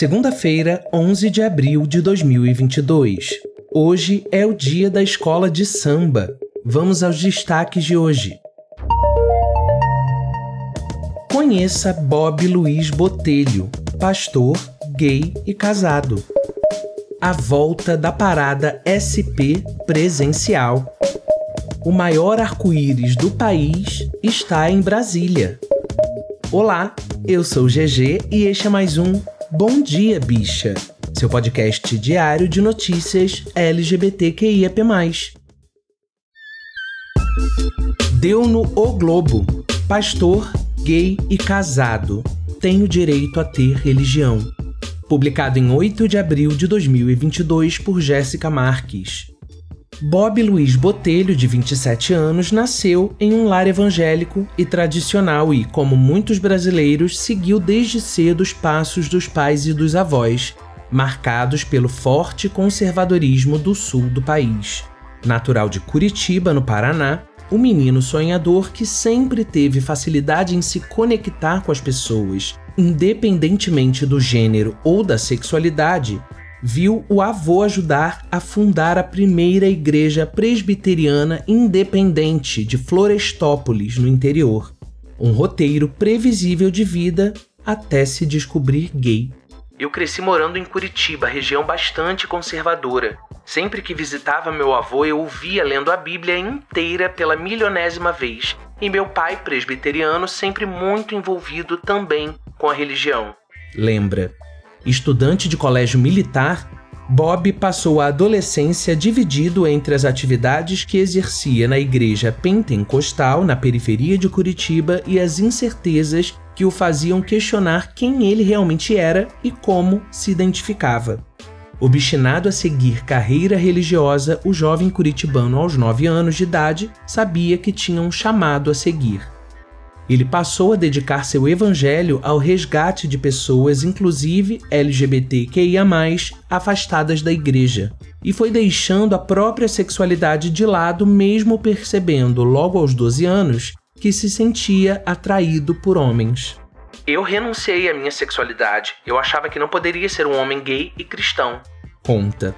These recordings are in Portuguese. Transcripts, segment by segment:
Segunda-feira, 11 de abril de 2022. Hoje é o dia da escola de samba. Vamos aos destaques de hoje. Conheça Bob Luiz Botelho, pastor, gay e casado. A volta da parada SP presencial. O maior arco-íris do país está em Brasília. Olá, eu sou GG e este é mais um Bom Dia Bicha, seu podcast diário de notícias LGBTQIAP+. Deu no O Globo. Pastor, gay e casado. Tenho direito a ter religião. Publicado em 8 de abril de 2022 por Jéssica Marques. Bob Luiz Botelho, de 27 anos, nasceu em um lar evangélico e tradicional e, como muitos brasileiros, seguiu desde cedo os passos dos pais e dos avós, marcados pelo forte conservadorismo do sul do país. Natural de Curitiba, no Paraná, o menino sonhador que sempre teve facilidade em se conectar com as pessoas, independentemente do gênero ou da sexualidade, viu o avô ajudar a fundar a primeira igreja presbiteriana independente de Florestópolis, no interior. Um roteiro previsível de vida até se descobrir gay. Eu cresci morando em Curitiba, região bastante conservadora. Sempre que visitava meu avô, eu ouvia lendo a Bíblia inteira pela milionésima vez, e meu pai, presbiteriano, sempre muito envolvido também com a religião. Lembra, Estudante de colégio militar, Bob passou a adolescência dividido entre as atividades que exercia na igreja pentecostal na periferia de Curitiba e as incertezas que o faziam questionar quem ele realmente era e como se identificava. Obstinado a seguir carreira religiosa, o jovem curitibano aos 9 anos de idade sabia que tinha um chamado a seguir. Ele passou a dedicar seu evangelho ao resgate de pessoas, inclusive LGBTQIA, afastadas da igreja, e foi deixando a própria sexualidade de lado, mesmo percebendo, logo aos 12 anos, que se sentia atraído por homens. Eu renunciei à minha sexualidade. Eu achava que não poderia ser um homem gay e cristão. Conta.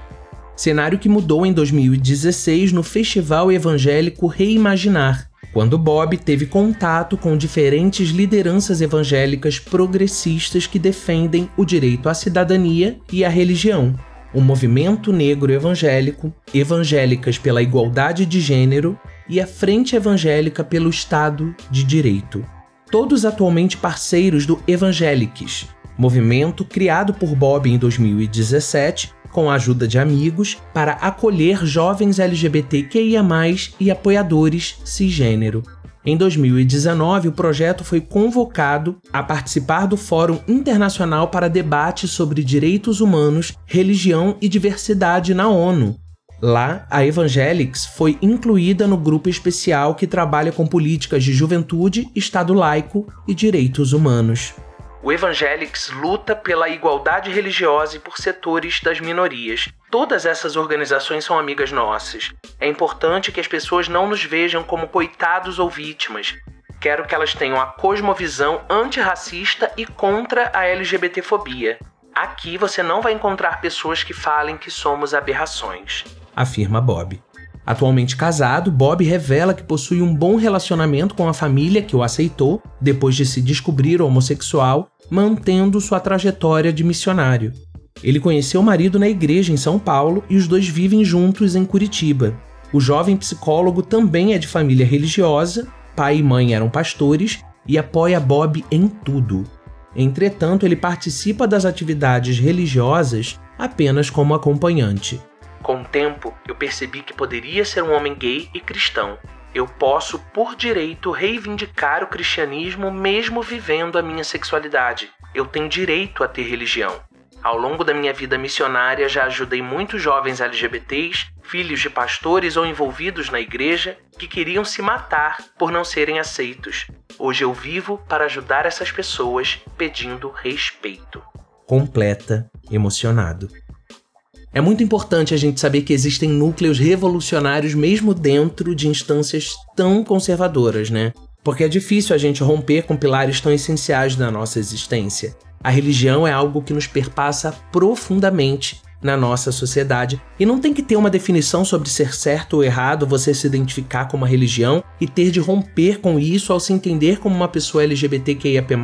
Cenário que mudou em 2016 no Festival Evangélico Reimaginar, quando Bob teve contato com diferentes lideranças evangélicas progressistas que defendem o direito à cidadania e à religião, o movimento negro evangélico, evangélicas pela igualdade de gênero e a Frente Evangélica pelo Estado de Direito. Todos atualmente parceiros do Evangeliques, movimento criado por Bob em 2017 com a ajuda de amigos, para acolher jovens LGBTQIA, e apoiadores cisgênero. Em 2019, o projeto foi convocado a participar do Fórum Internacional para Debate sobre Direitos Humanos, Religião e Diversidade na ONU. Lá, a Evangelics foi incluída no grupo especial que trabalha com políticas de juventude, Estado laico e direitos humanos. O Evangelics luta pela igualdade religiosa e por setores das minorias. Todas essas organizações são amigas nossas. É importante que as pessoas não nos vejam como coitados ou vítimas. Quero que elas tenham a cosmovisão antirracista e contra a LGBTfobia. Aqui você não vai encontrar pessoas que falem que somos aberrações, afirma Bob. Atualmente casado, Bob revela que possui um bom relacionamento com a família que o aceitou depois de se descobrir homossexual mantendo sua trajetória de missionário. Ele conheceu o marido na igreja em São Paulo e os dois vivem juntos em Curitiba. O jovem psicólogo também é de família religiosa, pai e mãe eram pastores e apoia Bob em tudo. Entretanto, ele participa das atividades religiosas apenas como acompanhante. Com o tempo, eu percebi que poderia ser um homem gay e cristão, eu posso, por direito, reivindicar o cristianismo mesmo vivendo a minha sexualidade. Eu tenho direito a ter religião. Ao longo da minha vida missionária, já ajudei muitos jovens LGBTs, filhos de pastores ou envolvidos na igreja, que queriam se matar por não serem aceitos. Hoje eu vivo para ajudar essas pessoas pedindo respeito. Completa, emocionado. É muito importante a gente saber que existem núcleos revolucionários mesmo dentro de instâncias tão conservadoras, né? Porque é difícil a gente romper com pilares tão essenciais da nossa existência. A religião é algo que nos perpassa profundamente na nossa sociedade e não tem que ter uma definição sobre ser certo ou errado você se identificar com uma religião e ter de romper com isso ao se entender como uma pessoa LGBTQIAP+,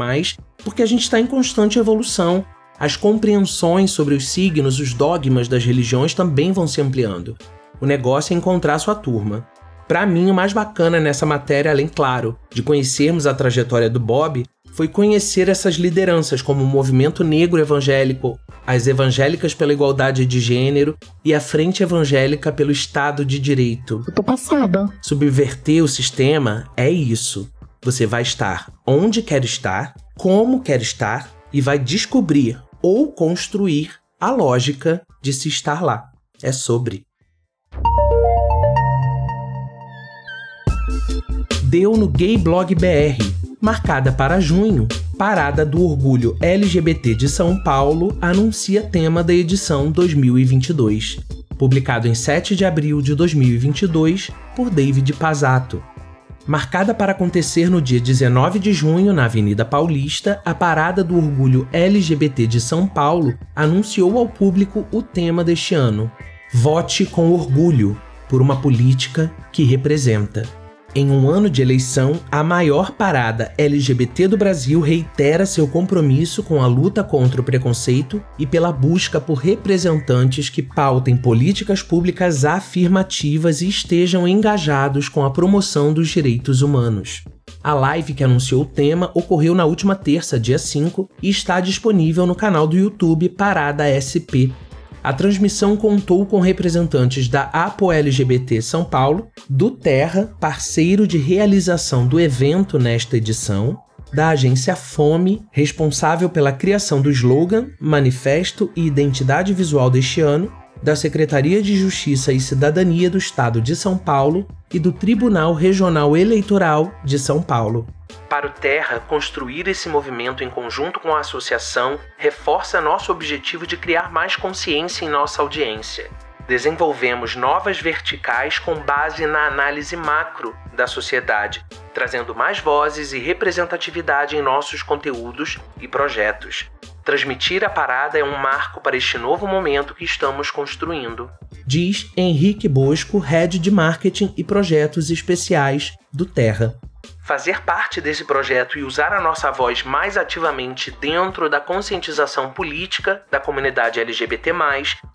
porque a gente está em constante evolução. As compreensões sobre os signos, os dogmas das religiões também vão se ampliando. O negócio é encontrar sua turma. Para mim, o mais bacana nessa matéria, além, claro, de conhecermos a trajetória do Bob, foi conhecer essas lideranças como o Movimento Negro Evangélico, as Evangélicas pela Igualdade de Gênero e a Frente Evangélica pelo Estado de Direito. Eu tô passada. Subverter o sistema é isso. Você vai estar onde quer estar, como quer estar e vai descobrir ou construir a lógica de se estar lá. É sobre. Deu no Gay Blog BR marcada para junho, Parada do Orgulho LGBT de São Paulo anuncia tema da edição 2022. Publicado em 7 de abril de 2022 por David Pazato. Marcada para acontecer no dia 19 de junho na Avenida Paulista, a Parada do Orgulho LGBT de São Paulo anunciou ao público o tema deste ano: Vote com orgulho por uma política que representa. Em um ano de eleição, a maior parada LGBT do Brasil reitera seu compromisso com a luta contra o preconceito e pela busca por representantes que pautem políticas públicas afirmativas e estejam engajados com a promoção dos direitos humanos. A live que anunciou o tema ocorreu na última terça, dia 5, e está disponível no canal do YouTube Parada SP, a transmissão contou com representantes da Apo LGBT São Paulo, do Terra, parceiro de realização do evento nesta edição, da agência Fome, responsável pela criação do slogan, manifesto e identidade visual deste ano, da Secretaria de Justiça e Cidadania do Estado de São Paulo e do Tribunal Regional Eleitoral de São Paulo. Para o Terra, construir esse movimento em conjunto com a associação reforça nosso objetivo de criar mais consciência em nossa audiência. Desenvolvemos novas verticais com base na análise macro da sociedade, trazendo mais vozes e representatividade em nossos conteúdos e projetos. Transmitir a parada é um marco para este novo momento que estamos construindo. Diz Henrique Bosco, head de marketing e projetos especiais do Terra. Fazer parte desse projeto e usar a nossa voz mais ativamente dentro da conscientização política da comunidade LGBT,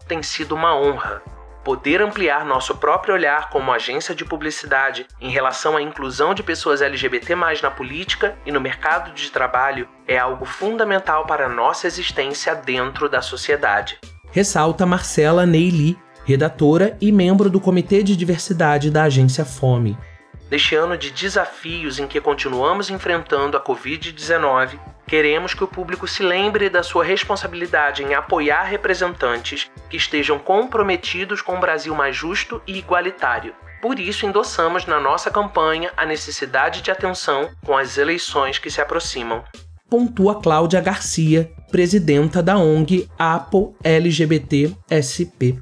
tem sido uma honra. Poder ampliar nosso próprio olhar como agência de publicidade em relação à inclusão de pessoas LGBT na política e no mercado de trabalho é algo fundamental para nossa existência dentro da sociedade. Ressalta Marcela Neili, redatora e membro do Comitê de Diversidade da agência Fome. Neste ano de desafios em que continuamos enfrentando a Covid-19, queremos que o público se lembre da sua responsabilidade em apoiar representantes que estejam comprometidos com um Brasil mais justo e igualitário. Por isso, endossamos na nossa campanha a necessidade de atenção com as eleições que se aproximam. Pontua Cláudia Garcia, presidenta da ONG Apple LGBT SP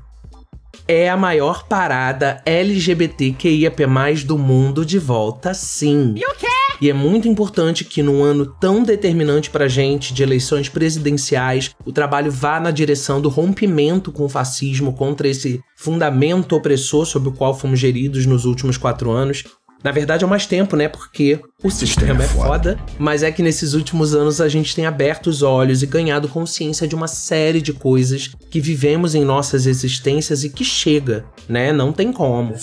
é a maior parada LGBTQIAP+, do mundo de volta, sim. E o quê? E é muito importante que num ano tão determinante pra gente, de eleições presidenciais, o trabalho vá na direção do rompimento com o fascismo contra esse fundamento opressor sobre o qual fomos geridos nos últimos quatro anos. Na verdade, é mais tempo, né? Porque o sistema é, é foda. Mas é que nesses últimos anos a gente tem aberto os olhos e ganhado consciência de uma série de coisas que vivemos em nossas existências e que chega, né? Não tem como.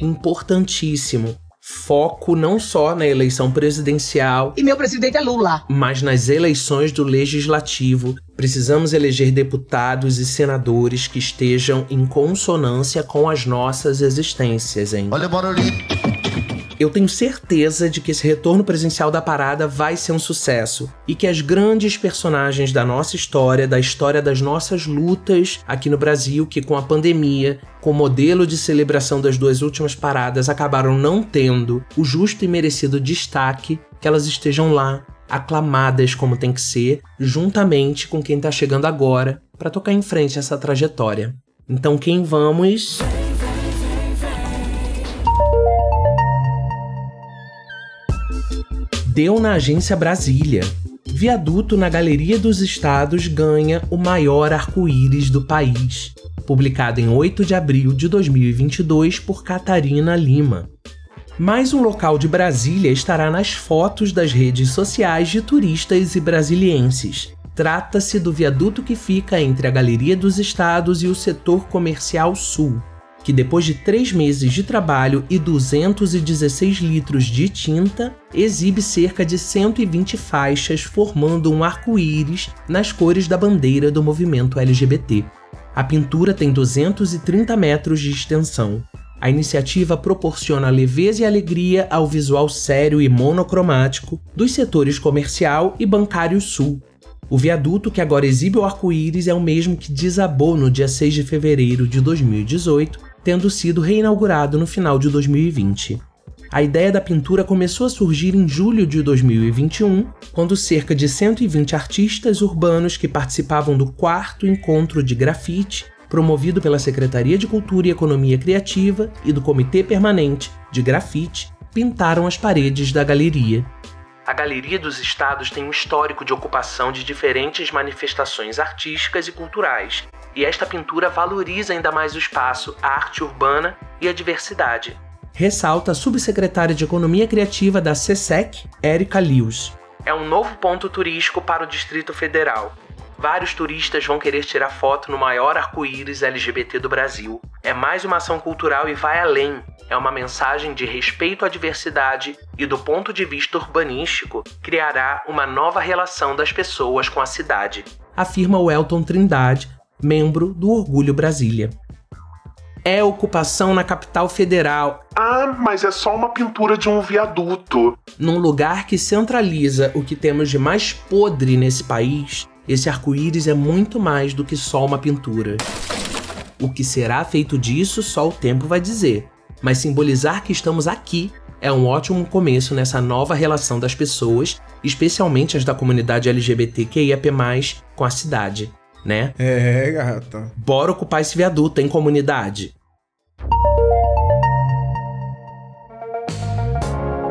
Importantíssimo foco não só na eleição presidencial. E meu presidente é Lula. Mas nas eleições do legislativo. Precisamos eleger deputados e senadores que estejam em consonância com as nossas existências, hein? Olha, Barulho. Eu tenho certeza de que esse retorno presencial da parada vai ser um sucesso e que as grandes personagens da nossa história, da história das nossas lutas aqui no Brasil, que com a pandemia, com o modelo de celebração das duas últimas paradas, acabaram não tendo o justo e merecido destaque, que elas estejam lá, aclamadas como tem que ser, juntamente com quem está chegando agora para tocar em frente essa trajetória. Então, quem vamos? Deu na agência Brasília. Viaduto na Galeria dos Estados ganha o maior arco-íris do país. Publicado em 8 de abril de 2022 por Catarina Lima. Mais um local de Brasília estará nas fotos das redes sociais de turistas e brasilienses. Trata-se do viaduto que fica entre a Galeria dos Estados e o setor comercial sul que depois de três meses de trabalho e 216 litros de tinta, exibe cerca de 120 faixas formando um arco-íris nas cores da bandeira do movimento LGBT. A pintura tem 230 metros de extensão. A iniciativa proporciona leveza e alegria ao visual sério e monocromático dos setores comercial e bancário sul, o viaduto que agora exibe o arco-íris é o mesmo que desabou no dia 6 de fevereiro de 2018 tendo sido reinaugurado no final de 2020. A ideia da pintura começou a surgir em julho de 2021, quando cerca de 120 artistas urbanos que participavam do quarto encontro de grafite, promovido pela Secretaria de Cultura e Economia Criativa e do Comitê Permanente de Grafite, pintaram as paredes da galeria. A Galeria dos Estados tem um histórico de ocupação de diferentes manifestações artísticas e culturais, e esta pintura valoriza ainda mais o espaço, a arte urbana e a diversidade. Ressalta a subsecretária de Economia Criativa da CSEC, Érica Lewis. É um novo ponto turístico para o Distrito Federal. Vários turistas vão querer tirar foto no maior arco-íris LGBT do Brasil. É mais uma ação cultural e vai além. É uma mensagem de respeito à diversidade e, do ponto de vista urbanístico, criará uma nova relação das pessoas com a cidade. Afirma o Elton Trindade, membro do Orgulho Brasília. É ocupação na capital federal. Ah, mas é só uma pintura de um viaduto. Num lugar que centraliza o que temos de mais podre nesse país, esse arco-íris é muito mais do que só uma pintura. O que será feito disso, só o tempo vai dizer. Mas simbolizar que estamos aqui é um ótimo começo nessa nova relação das pessoas, especialmente as da comunidade LGBTQIAP+, com a cidade né? É, gata. Bora ocupar esse viaduto em comunidade.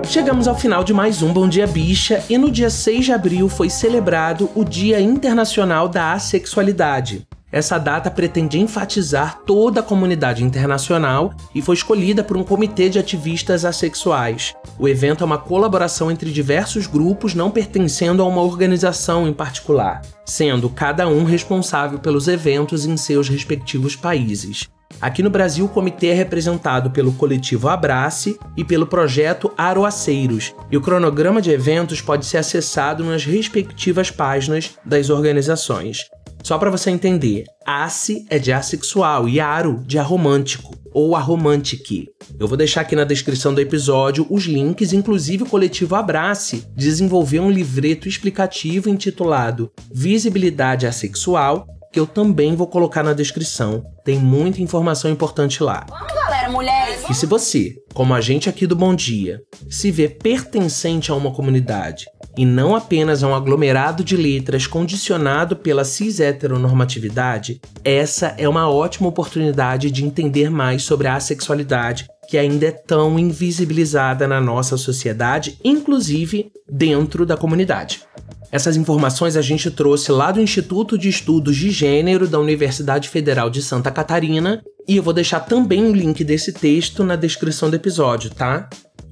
Chegamos ao final de mais um Bom Dia Bicha e no dia 6 de abril foi celebrado o Dia Internacional da Asexualidade. Essa data pretende enfatizar toda a comunidade internacional e foi escolhida por um comitê de ativistas assexuais. O evento é uma colaboração entre diversos grupos não pertencendo a uma organização em particular, sendo cada um responsável pelos eventos em seus respectivos países. Aqui no Brasil, o comitê é representado pelo coletivo Abrace e pelo projeto Aroaceiros, e o cronograma de eventos pode ser acessado nas respectivas páginas das organizações. Só para você entender, ace é de assexual e aro de aromântico ou aromantique. Eu vou deixar aqui na descrição do episódio os links, inclusive o coletivo Abrace desenvolveu um livreto explicativo intitulado Visibilidade Assexual, que eu também vou colocar na descrição. Tem muita informação importante lá. Vamos, galera, mulheres! E se você, como a gente aqui do Bom Dia, se vê pertencente a uma comunidade e não apenas a um aglomerado de letras condicionado pela cis-heteronormatividade, essa é uma ótima oportunidade de entender mais sobre a assexualidade que ainda é tão invisibilizada na nossa sociedade, inclusive dentro da comunidade. Essas informações a gente trouxe lá do Instituto de Estudos de Gênero da Universidade Federal de Santa Catarina, e eu vou deixar também o link desse texto na descrição do episódio, tá?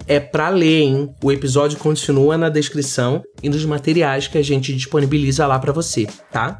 é para ler, hein? O episódio continua na descrição e nos materiais que a gente disponibiliza lá para você, tá?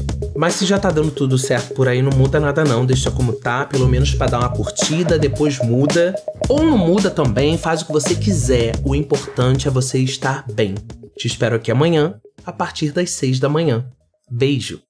Mas se já tá dando tudo certo por aí, não muda nada não, deixa como tá, pelo menos para dar uma curtida, depois muda. Ou não muda também, faz o que você quiser. O importante é você estar bem. Te espero aqui amanhã, a partir das seis da manhã. Beijo!